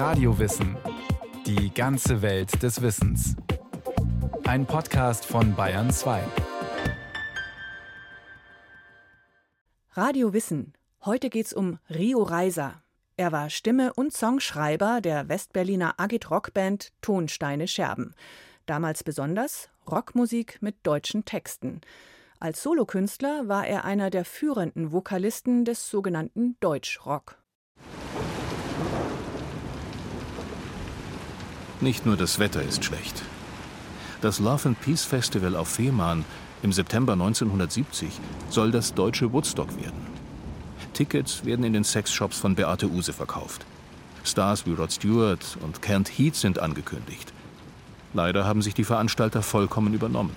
Radiowissen. Die ganze Welt des Wissens. Ein Podcast von Bayern 2. Radio Wissen. Heute geht's um Rio Reiser. Er war Stimme und Songschreiber der Westberliner Agit-Rock-Band Tonsteine Scherben. Damals besonders Rockmusik mit deutschen Texten. Als Solokünstler war er einer der führenden Vokalisten des sogenannten Deutschrock. Nicht nur das Wetter ist schlecht. Das Love and Peace Festival auf Fehmarn im September 1970 soll das deutsche Woodstock werden. Tickets werden in den Sexshops von Beate Use verkauft. Stars wie Rod Stewart und Kent Heath sind angekündigt. Leider haben sich die Veranstalter vollkommen übernommen.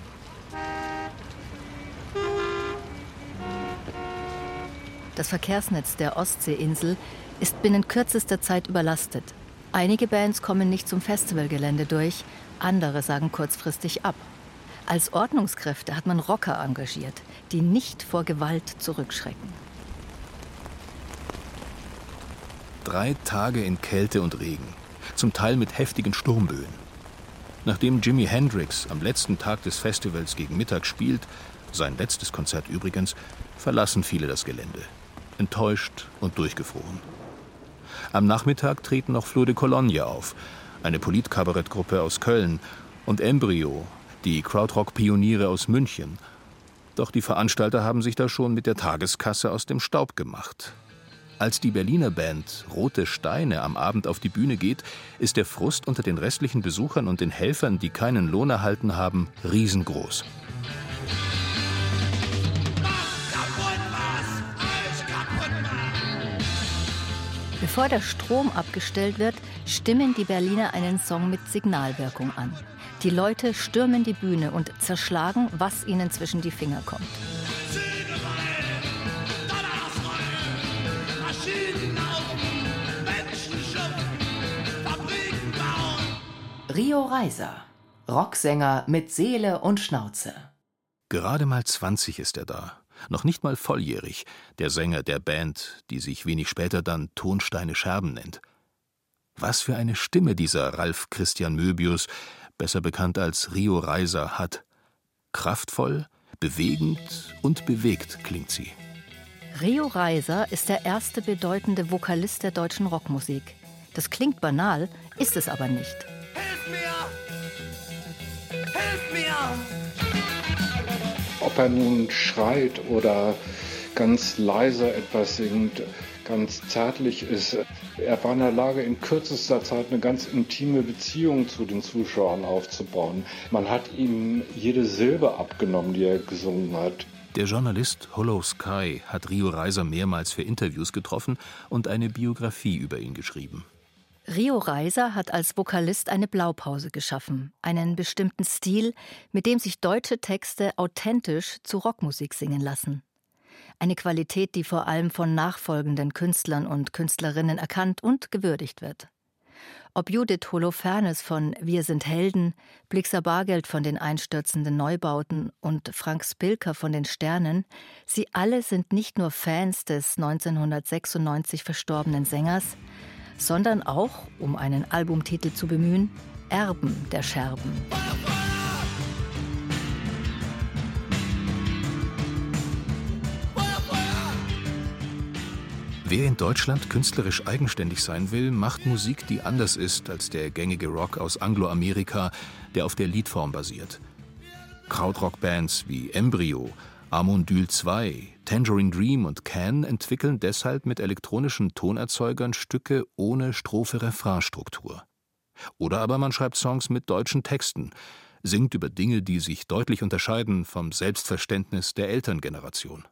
Das Verkehrsnetz der Ostseeinsel ist binnen kürzester Zeit überlastet. Einige Bands kommen nicht zum Festivalgelände durch, andere sagen kurzfristig ab. Als Ordnungskräfte hat man Rocker engagiert, die nicht vor Gewalt zurückschrecken. Drei Tage in Kälte und Regen, zum Teil mit heftigen Sturmböen. Nachdem Jimi Hendrix am letzten Tag des Festivals gegen Mittag spielt, sein letztes Konzert übrigens, verlassen viele das Gelände enttäuscht und durchgefroren. Am Nachmittag treten noch Flur de Cologne auf, eine Politkabarettgruppe aus Köln, und Embryo, die Krautrock-Pioniere aus München. Doch die Veranstalter haben sich da schon mit der Tageskasse aus dem Staub gemacht. Als die Berliner Band Rote Steine am Abend auf die Bühne geht, ist der Frust unter den restlichen Besuchern und den Helfern, die keinen Lohn erhalten haben, riesengroß. Bevor der Strom abgestellt wird, stimmen die Berliner einen Song mit Signalwirkung an. Die Leute stürmen die Bühne und zerschlagen, was ihnen zwischen die Finger kommt. Rio Reiser, Rocksänger mit Seele und Schnauze. Gerade mal 20 ist er da noch nicht mal volljährig, der Sänger der Band, die sich wenig später dann Tonsteine Scherben nennt. Was für eine Stimme dieser Ralf Christian Möbius, besser bekannt als Rio Reiser, hat. Kraftvoll, bewegend und bewegt klingt sie. Rio Reiser ist der erste bedeutende Vokalist der deutschen Rockmusik. Das klingt banal, ist es aber nicht. Hilf mir! Hilf mir! Ob er nun schreit oder ganz leise etwas singt, ganz zärtlich ist. Er war in der Lage, in kürzester Zeit eine ganz intime Beziehung zu den Zuschauern aufzubauen. Man hat ihm jede Silbe abgenommen, die er gesungen hat. Der Journalist Hollow Sky hat Rio Reiser mehrmals für Interviews getroffen und eine Biografie über ihn geschrieben. Rio Reiser hat als Vokalist eine Blaupause geschaffen, einen bestimmten Stil, mit dem sich deutsche Texte authentisch zu Rockmusik singen lassen. Eine Qualität, die vor allem von nachfolgenden Künstlern und Künstlerinnen erkannt und gewürdigt wird. Ob Judith Holofernes von Wir sind Helden, Blixer Bargeld von den einstürzenden Neubauten und Frank Spilker von den Sternen, sie alle sind nicht nur Fans des 1996 verstorbenen Sängers, sondern auch, um einen Albumtitel zu bemühen, Erben der Scherben. Wer in Deutschland künstlerisch eigenständig sein will, macht Musik, die anders ist als der gängige Rock aus Angloamerika, der auf der Liedform basiert. Krautrock-Bands wie Embryo Amondyl 2, Tangerine Dream und Can entwickeln deshalb mit elektronischen Tonerzeugern Stücke ohne Strophe-Refrain-Struktur. Oder aber man schreibt Songs mit deutschen Texten, singt über Dinge, die sich deutlich unterscheiden vom Selbstverständnis der Elterngeneration.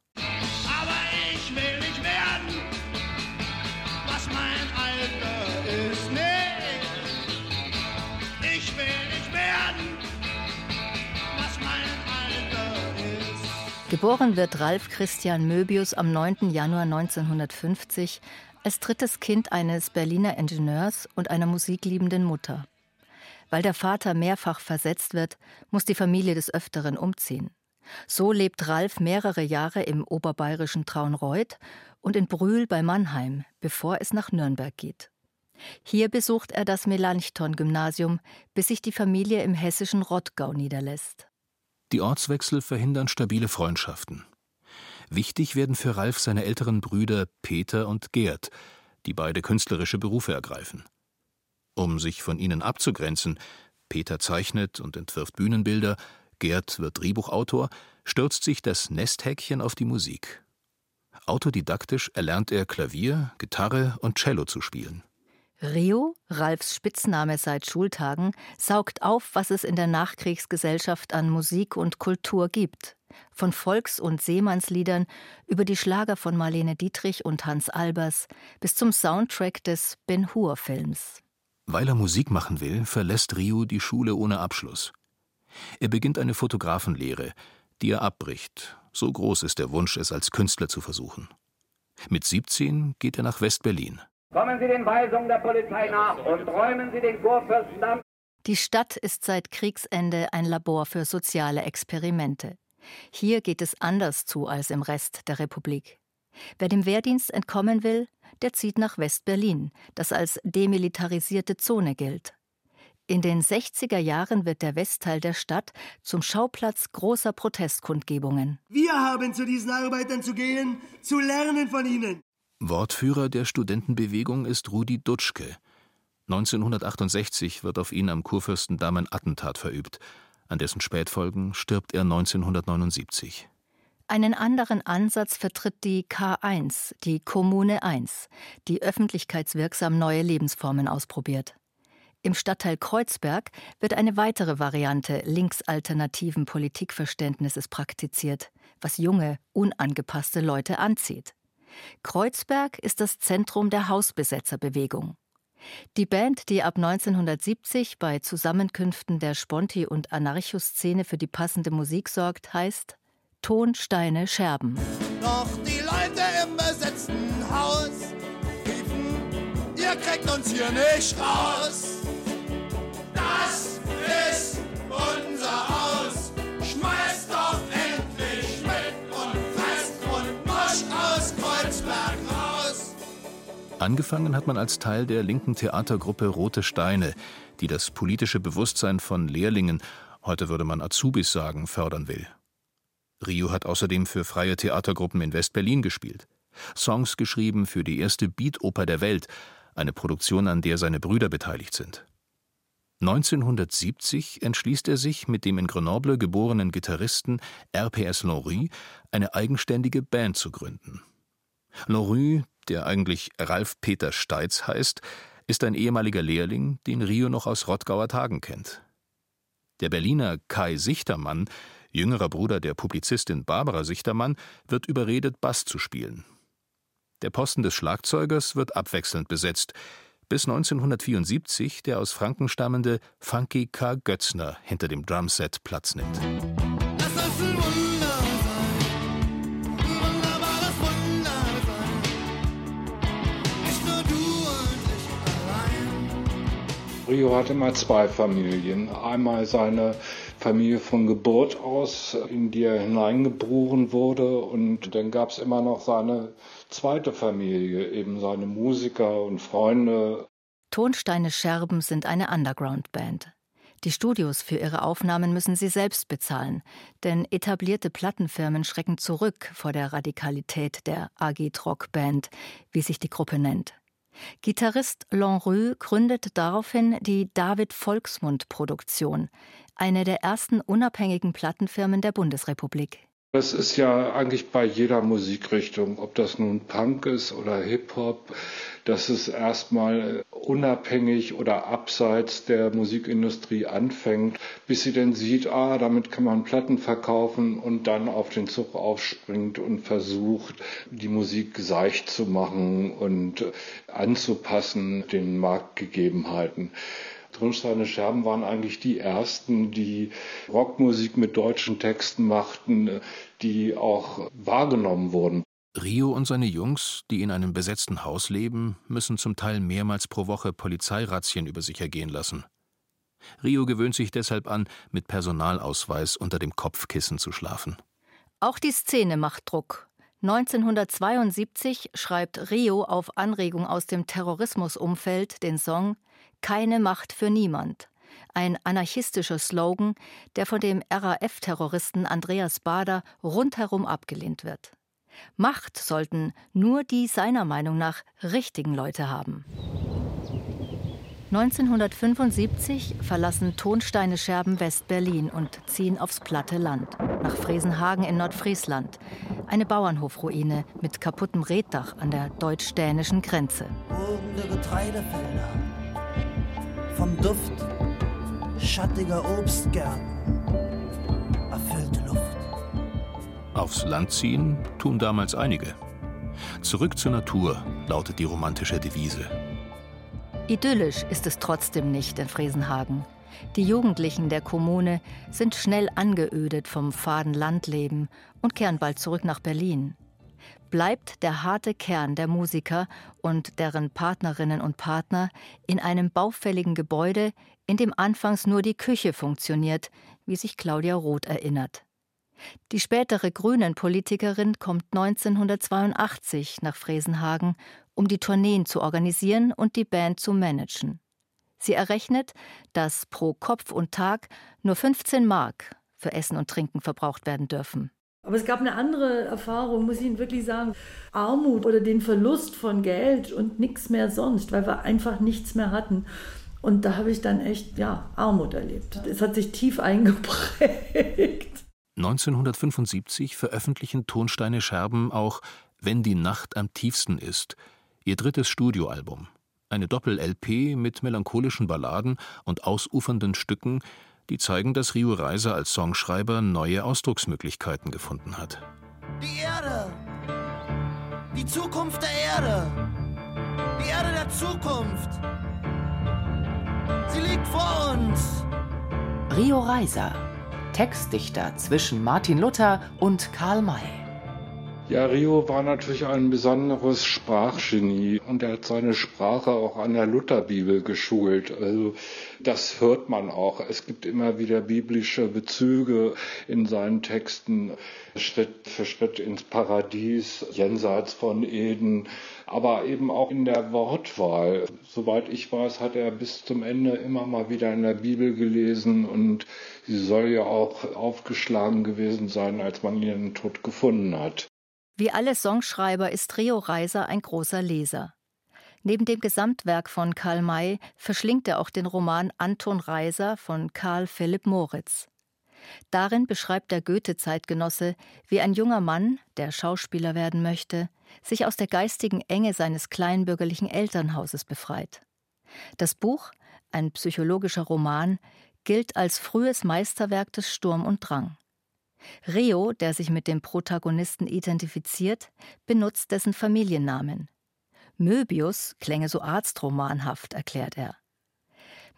Geboren wird Ralf Christian Möbius am 9. Januar 1950 als drittes Kind eines Berliner Ingenieurs und einer musikliebenden Mutter. Weil der Vater mehrfach versetzt wird, muss die Familie des Öfteren umziehen. So lebt Ralf mehrere Jahre im oberbayerischen Traunreuth und in Brühl bei Mannheim, bevor es nach Nürnberg geht. Hier besucht er das Melanchthon-Gymnasium, bis sich die Familie im hessischen Rottgau niederlässt. Die Ortswechsel verhindern stabile Freundschaften. Wichtig werden für Ralf seine älteren Brüder Peter und Gerd, die beide künstlerische Berufe ergreifen. Um sich von ihnen abzugrenzen, Peter zeichnet und entwirft Bühnenbilder, Gerd wird Drehbuchautor, stürzt sich das Nesthäkchen auf die Musik. Autodidaktisch erlernt er Klavier, Gitarre und Cello zu spielen. Rio, Ralfs Spitzname seit Schultagen, saugt auf, was es in der Nachkriegsgesellschaft an Musik und Kultur gibt. Von Volks- und Seemannsliedern über die Schlager von Marlene Dietrich und Hans Albers bis zum Soundtrack des Ben Hur-Films. Weil er Musik machen will, verlässt Rio die Schule ohne Abschluss. Er beginnt eine Fotografenlehre, die er abbricht. So groß ist der Wunsch, es als Künstler zu versuchen. Mit 17 geht er nach West-Berlin. Kommen Sie den Weisungen der Polizei nach und räumen Sie den Kurfürstendamm. Die Stadt ist seit Kriegsende ein Labor für soziale Experimente. Hier geht es anders zu als im Rest der Republik. Wer dem Wehrdienst entkommen will, der zieht nach West-Berlin, das als demilitarisierte Zone gilt. In den 60er Jahren wird der Westteil der Stadt zum Schauplatz großer Protestkundgebungen. Wir haben zu diesen Arbeitern zu gehen, zu lernen von ihnen. Wortführer der Studentenbewegung ist Rudi Dutschke. 1968 wird auf ihn am Kurfürstendamm ein Attentat verübt. An dessen Spätfolgen stirbt er 1979. Einen anderen Ansatz vertritt die K1, die Kommune 1, die öffentlichkeitswirksam neue Lebensformen ausprobiert. Im Stadtteil Kreuzberg wird eine weitere Variante linksalternativen Politikverständnisses praktiziert, was junge, unangepasste Leute anzieht. Kreuzberg ist das Zentrum der Hausbesetzerbewegung. Die Band, die ab 1970 bei Zusammenkünften der Sponti- und Anarcho-Szene für die passende Musik sorgt, heißt Ton, Steine, Scherben. Doch die Leute im besetzten Haus riefen, ihr kriegt uns hier nicht raus. Angefangen hat man als Teil der linken Theatergruppe Rote Steine, die das politische Bewusstsein von Lehrlingen, heute würde man Azubis sagen, fördern will. Rio hat außerdem für freie Theatergruppen in West-Berlin gespielt. Songs geschrieben für die erste Beat-Oper der Welt, eine Produktion, an der seine Brüder beteiligt sind. 1970 entschließt er sich, mit dem in Grenoble geborenen Gitarristen RPS Lenrue eine eigenständige Band zu gründen. Lenrue, der eigentlich Ralf Peter Steitz heißt, ist ein ehemaliger Lehrling, den Rio noch aus Rottgauer Tagen kennt. Der Berliner Kai Sichtermann, jüngerer Bruder der Publizistin Barbara Sichtermann, wird überredet, Bass zu spielen. Der Posten des Schlagzeugers wird abwechselnd besetzt, bis 1974 der aus Franken stammende Funky K. Götzner hinter dem Drumset Platz nimmt. Rio hatte mal zwei Familien. Einmal seine Familie von Geburt aus, in die er hineingeboren wurde. Und dann gab es immer noch seine zweite Familie, eben seine Musiker und Freunde. Tonsteine Scherben sind eine Underground-Band. Die Studios für ihre Aufnahmen müssen sie selbst bezahlen, denn etablierte Plattenfirmen schrecken zurück vor der Radikalität der Agit-Rock-Band, wie sich die Gruppe nennt. Gitarrist Lenrue gründet daraufhin die David Volksmund Produktion, eine der ersten unabhängigen Plattenfirmen der Bundesrepublik. Das ist ja eigentlich bei jeder Musikrichtung, ob das nun Punk ist oder Hip-Hop, dass es erstmal unabhängig oder abseits der Musikindustrie anfängt, bis sie dann sieht, ah, damit kann man Platten verkaufen und dann auf den Zug aufspringt und versucht, die Musik seicht zu machen und anzupassen den Marktgegebenheiten. Tonsteine Scherben waren eigentlich die ersten, die Rockmusik mit deutschen Texten machten, die auch wahrgenommen wurden. Rio und seine Jungs, die in einem besetzten Haus leben, müssen zum Teil mehrmals pro Woche Polizeirazzien über sich ergehen lassen. Rio gewöhnt sich deshalb an, mit Personalausweis unter dem Kopfkissen zu schlafen. Auch die Szene macht Druck. 1972 schreibt Rio auf Anregung aus dem Terrorismusumfeld den Song Keine Macht für niemand. Ein anarchistischer Slogan, der von dem RAF-Terroristen Andreas Bader rundherum abgelehnt wird. Macht sollten nur die seiner Meinung nach richtigen Leute haben. 1975 verlassen Tonsteine Scherben West-Berlin und ziehen aufs platte Land, nach Fresenhagen in Nordfriesland. Eine Bauernhofruine mit kaputtem Reddach an der deutsch-dänischen Grenze. Getreidefelder, vom Duft schattiger Obstgärten, erfüllte Luft. Aufs Land ziehen tun damals einige. Zurück zur Natur lautet die romantische Devise. Idyllisch ist es trotzdem nicht in Fresenhagen. Die Jugendlichen der Kommune sind schnell angeödet vom faden Landleben und kehren bald zurück nach Berlin. Bleibt der harte Kern der Musiker und deren Partnerinnen und Partner in einem baufälligen Gebäude, in dem anfangs nur die Küche funktioniert, wie sich Claudia Roth erinnert. Die spätere Grünen-Politikerin kommt 1982 nach Fresenhagen um die Tourneen zu organisieren und die Band zu managen. Sie errechnet, dass pro Kopf und Tag nur 15 Mark für Essen und Trinken verbraucht werden dürfen. Aber es gab eine andere Erfahrung, muss ich Ihnen wirklich sagen. Armut oder den Verlust von Geld und nichts mehr sonst, weil wir einfach nichts mehr hatten. Und da habe ich dann echt, ja, Armut erlebt. Es hat sich tief eingeprägt. 1975 veröffentlichen Tonsteine Scherben auch Wenn die Nacht am tiefsten ist, ihr drittes Studioalbum, eine Doppel-LP mit melancholischen Balladen und ausufernden Stücken, die zeigen, dass Rio Reiser als Songschreiber neue Ausdrucksmöglichkeiten gefunden hat. Die Erde, die Zukunft der Erde, die Erde der Zukunft. Sie liegt vor uns. Rio Reiser, Textdichter zwischen Martin Luther und Karl May. Ja, Rio war natürlich ein besonderes Sprachgenie und er hat seine Sprache auch an der Lutherbibel geschult. Also das hört man auch. Es gibt immer wieder biblische Bezüge in seinen Texten. Schritt für Schritt ins Paradies, jenseits von Eden, aber eben auch in der Wortwahl. Soweit ich weiß, hat er bis zum Ende immer mal wieder in der Bibel gelesen und sie soll ja auch aufgeschlagen gewesen sein, als man ihren Tod gefunden hat. Wie alle Songschreiber ist Rio Reiser ein großer Leser. Neben dem Gesamtwerk von Karl May verschlingt er auch den Roman Anton Reiser von Karl Philipp Moritz. Darin beschreibt der Goethe-Zeitgenosse, wie ein junger Mann, der Schauspieler werden möchte, sich aus der geistigen Enge seines kleinbürgerlichen Elternhauses befreit. Das Buch, ein psychologischer Roman, gilt als frühes Meisterwerk des Sturm und Drang. Rio, der sich mit dem Protagonisten identifiziert, benutzt dessen Familiennamen. Möbius klänge so arztromanhaft, erklärt er.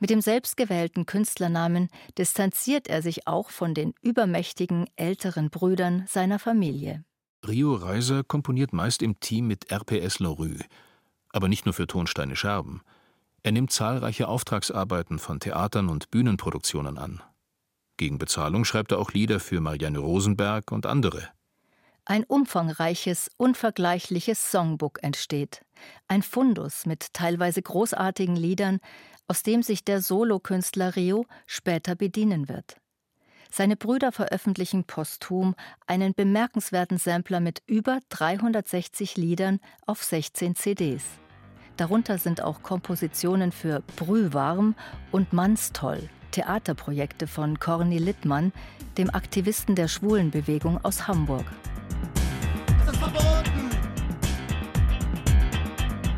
Mit dem selbstgewählten Künstlernamen distanziert er sich auch von den übermächtigen älteren Brüdern seiner Familie. Rio Reiser komponiert meist im Team mit RPS Lorue, aber nicht nur für Tonsteine Scherben. Er nimmt zahlreiche Auftragsarbeiten von Theatern und Bühnenproduktionen an. Gegen Bezahlung schreibt er auch Lieder für Marianne Rosenberg und andere. Ein umfangreiches, unvergleichliches Songbook entsteht. Ein Fundus mit teilweise großartigen Liedern, aus dem sich der Solokünstler Rio später bedienen wird. Seine Brüder veröffentlichen posthum einen bemerkenswerten Sampler mit über 360 Liedern auf 16 CDs. Darunter sind auch Kompositionen für Brühwarm und Mannstoll, Theaterprojekte von Corny Littmann, dem Aktivisten der Schwulenbewegung aus Hamburg. Das ist verboten.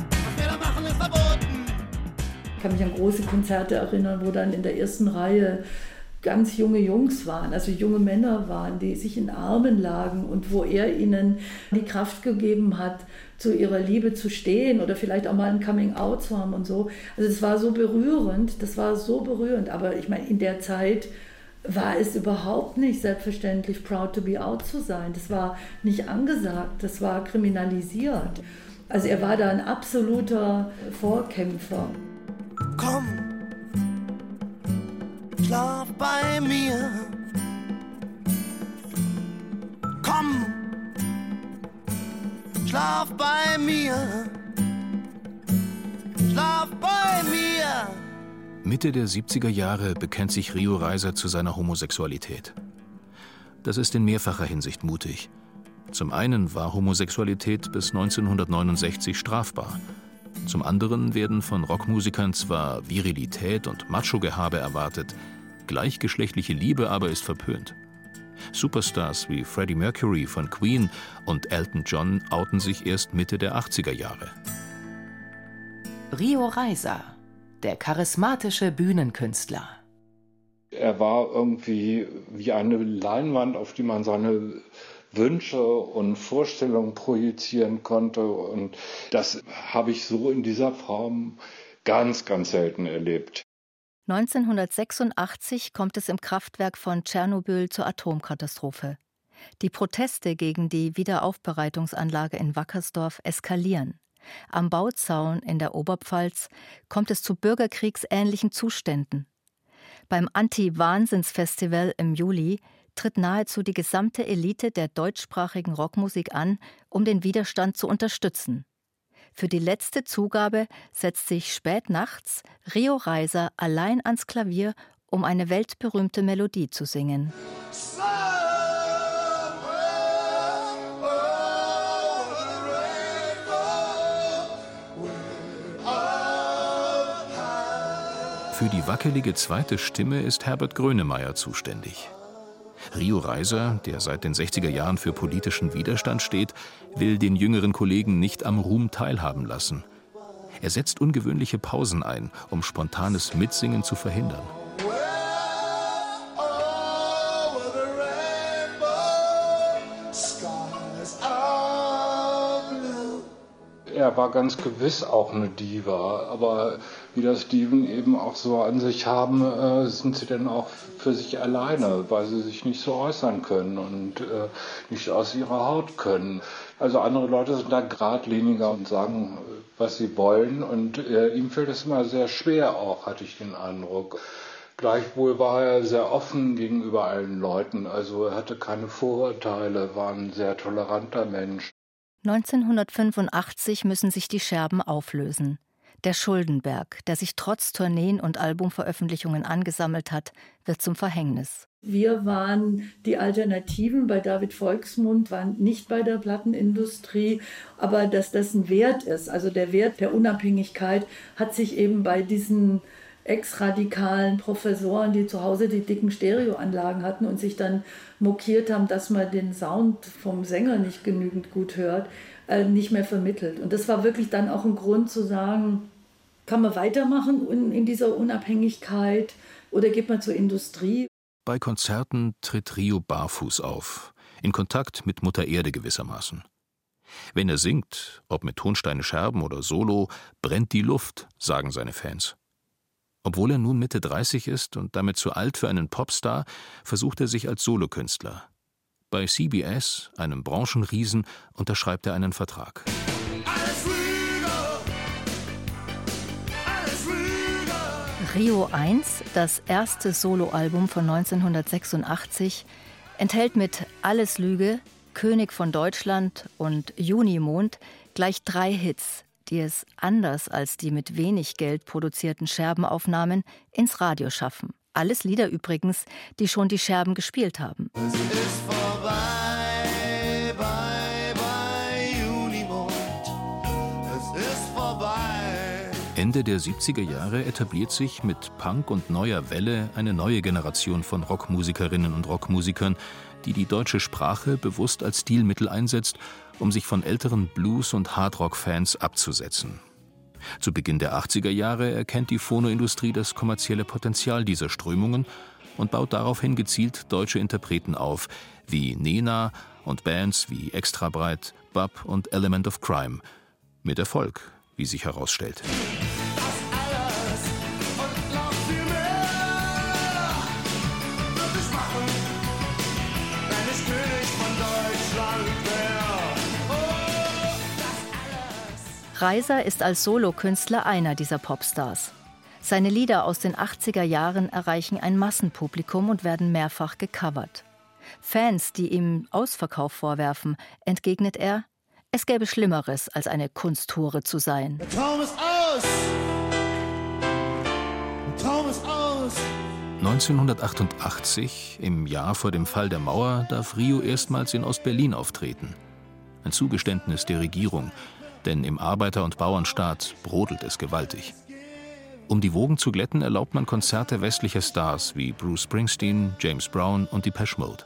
Was wir da machen, ist verboten. Ich kann mich an große Konzerte erinnern, wo dann in der ersten Reihe ganz junge Jungs waren, also junge Männer waren, die sich in Armen lagen und wo er ihnen die Kraft gegeben hat, zu ihrer Liebe zu stehen oder vielleicht auch mal ein Coming Out zu haben und so. Also es war so berührend, das war so berührend, aber ich meine, in der Zeit war es überhaupt nicht selbstverständlich, proud to be out zu sein. Das war nicht angesagt, das war kriminalisiert. Also er war da ein absoluter Vorkämpfer. Komm, schlaf bei mir. Komm, Schlaf bei mir. Schlaf bei mir. Mitte der 70er Jahre bekennt sich Rio Reiser zu seiner Homosexualität. Das ist in mehrfacher Hinsicht mutig. Zum einen war Homosexualität bis 1969 strafbar. Zum anderen werden von Rockmusikern zwar Virilität und Macho-Gehabe erwartet, gleichgeschlechtliche Liebe aber ist verpönt. Superstars wie Freddie Mercury von Queen und Elton John outen sich erst Mitte der 80er Jahre. Rio Reiser, der charismatische Bühnenkünstler. Er war irgendwie wie eine Leinwand, auf die man seine Wünsche und Vorstellungen projizieren konnte. Und das habe ich so in dieser Form ganz, ganz selten erlebt. 1986 kommt es im Kraftwerk von Tschernobyl zur Atomkatastrophe. Die Proteste gegen die Wiederaufbereitungsanlage in Wackersdorf eskalieren. Am Bauzaun in der Oberpfalz kommt es zu bürgerkriegsähnlichen Zuständen. Beim Anti-Wahnsinns-Festival im Juli tritt nahezu die gesamte Elite der deutschsprachigen Rockmusik an, um den Widerstand zu unterstützen. Für die letzte Zugabe setzt sich spät nachts Rio Reiser allein ans Klavier, um eine weltberühmte Melodie zu singen. Für die wackelige zweite Stimme ist Herbert Grönemeyer zuständig. Rio Reiser, der seit den 60er Jahren für politischen Widerstand steht, will den jüngeren Kollegen nicht am Ruhm teilhaben lassen. Er setzt ungewöhnliche Pausen ein, um spontanes Mitsingen zu verhindern. Er war ganz gewiss auch eine Diva, aber wie das Diven eben auch so an sich haben, äh, sind sie dann auch für sich alleine, weil sie sich nicht so äußern können und äh, nicht aus ihrer Haut können. Also andere Leute sind da geradliniger und sagen, was sie wollen und äh, ihm fällt es immer sehr schwer auch, hatte ich den Eindruck. Gleichwohl war er sehr offen gegenüber allen Leuten, also er hatte keine Vorurteile, war ein sehr toleranter Mensch. 1985 müssen sich die Scherben auflösen. Der Schuldenberg, der sich trotz Tourneen und Albumveröffentlichungen angesammelt hat, wird zum Verhängnis. Wir waren die Alternativen bei David Volksmund, waren nicht bei der Plattenindustrie, aber dass das ein Wert ist, also der Wert der Unabhängigkeit, hat sich eben bei diesen ex-radikalen Professoren, die zu Hause die dicken Stereoanlagen hatten und sich dann mokiert haben, dass man den Sound vom Sänger nicht genügend gut hört, äh, nicht mehr vermittelt. Und das war wirklich dann auch ein Grund zu sagen, kann man weitermachen in, dieser Unabhängigkeit oder geht man zur Industrie? Bei Konzerten tritt Rio barfuß auf, in Kontakt mit Mutter Erde gewissermaßen. Wenn er singt, ob mit Tonsteine Scherben oder Solo, brennt die Luft, sagen seine Fans. Obwohl er nun Mitte 30 ist und damit zu alt für einen Popstar, versucht er sich als Solokünstler. Bei CBS, einem Branchenriesen, unterschreibt er einen Vertrag. Rio 1, das erste Soloalbum von 1986, enthält mit Alles Lüge, König von Deutschland und Junimond gleich drei Hits, die es anders als die mit wenig Geld produzierten Scherbenaufnahmen ins Radio schaffen. Alles Lieder übrigens, die schon die Scherben gespielt haben. Es ist vorbei, bye, bye, Unimond. Es ist vorbei. Ende der 70er Jahre etabliert sich mit Punk und neuer Welle eine neue Generation von Rockmusikerinnen und Rockmusikern, die die deutsche Sprache bewusst als Stilmittel einsetzt, um sich von älteren Blues- und Hardrock-Fans abzusetzen. Zu Beginn der 80er Jahre erkennt die Phonoindustrie das kommerzielle Potenzial dieser Strömungen und baut daraufhin gezielt deutsche Interpreten auf, wie Nena und Bands wie Extrabreit, Bub und Element of Crime. Mit Erfolg, wie sich herausstellt. Reiser ist als Solokünstler einer dieser Popstars. Seine Lieder aus den 80er Jahren erreichen ein Massenpublikum und werden mehrfach gecovert. Fans, die ihm Ausverkauf vorwerfen, entgegnet er, Es gäbe Schlimmeres, als eine Kunsthure zu sein. Der Traum ist aus! Der Traum ist aus! 1988, im Jahr vor dem Fall der Mauer, darf Rio erstmals in Ostberlin auftreten. Ein Zugeständnis der Regierung, denn im Arbeiter- und Bauernstaat brodelt es gewaltig. Um die Wogen zu glätten, erlaubt man Konzerte westlicher Stars wie Bruce Springsteen, James Brown und Depeche Mode.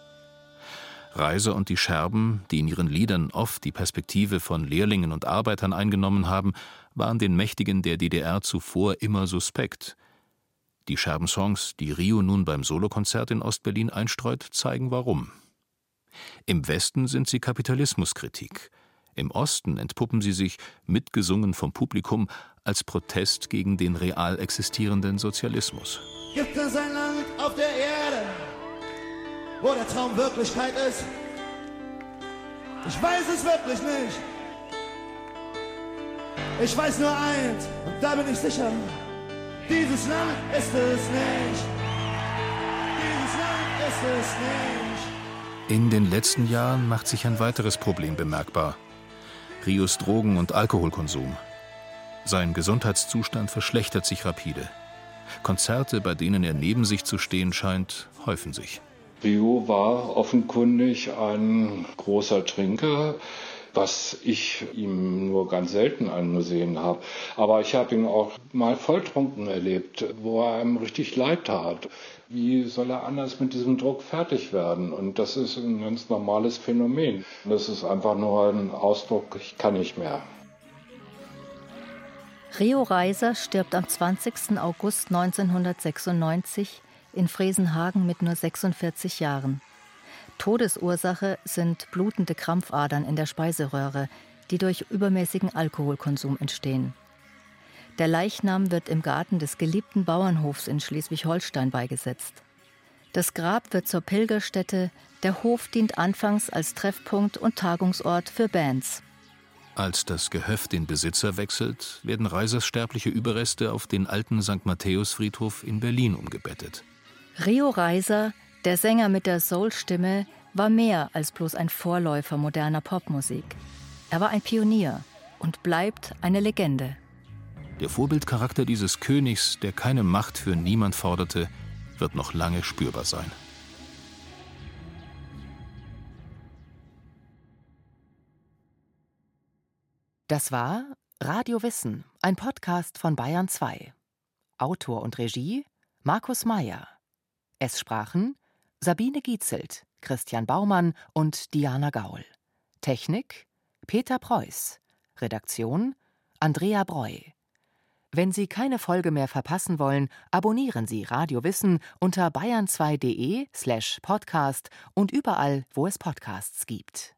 Reiser und die Scherben, die in ihren Liedern oft die Perspektive von Lehrlingen und Arbeitern eingenommen haben, waren den Mächtigen der DDR zuvor immer suspekt. Die Scherben-Songs, die Rio nun beim Solokonzert in Ostberlin einstreut, zeigen warum. Im Westen sind sie Kapitalismuskritik. Im Osten entpuppen sie sich, mitgesungen vom Publikum, als Protest gegen den real existierenden Sozialismus. Gibt es ein Land auf der Erde, wo der Traum Wirklichkeit ist? Ich weiß es wirklich nicht. Ich weiß nur eins, und da bin ich sicher. Dieses Land ist es nicht. Dieses Land ist es nicht. In den letzten Jahren macht sich ein weiteres Problem bemerkbar. Rios Drogen- und Alkoholkonsum. Sein Gesundheitszustand verschlechtert sich rapide. Konzerte, bei denen er neben sich zu stehen scheint, häufen sich. Rio war offenkundig ein großer Trinker, was ich ihm nur ganz selten angesehen habe. Aber ich habe ihn auch mal volltrunken erlebt, wo er einem richtig leid tat. Wie soll er anders mit diesem Druck fertig werden? Und das ist ein ganz normales Phänomen. Das ist einfach nur ein Ausdruck, ich kann nicht mehr. Rio Reiser stirbt am 20. August 1996 in Fresenhagen mit nur 46 Jahren. Todesursache sind blutende Krampfadern in der Speiseröhre, die durch übermäßigen Alkoholkonsum entstehen. Der Leichnam wird im Garten des geliebten Bauernhofs in Schleswig-Holstein beigesetzt. Das Grab wird zur Pilgerstätte, der Hof dient anfangs als Treffpunkt und Tagungsort für Bands. Als das Gehöft den Besitzer wechselt, werden Reisers sterbliche Überreste auf den alten St. Matthäus-Friedhof in Berlin umgebettet. Rio Reiser, der Sänger mit der Soul-Stimme, war mehr als bloß ein Vorläufer moderner Popmusik. Er war ein Pionier und bleibt eine Legende. Der Vorbildcharakter dieses Königs, der keine Macht für niemand forderte, wird noch lange spürbar sein. Das war Radio Wissen, ein Podcast von Bayern 2. Autor und Regie Markus Meyer. Es sprachen Sabine Gietzelt, Christian Baumann und Diana Gaul. Technik Peter Preuß. Redaktion Andrea Breu. Wenn Sie keine Folge mehr verpassen wollen, abonnieren Sie Radio Wissen unter bayern2.de slash podcast und überall, wo es Podcasts gibt.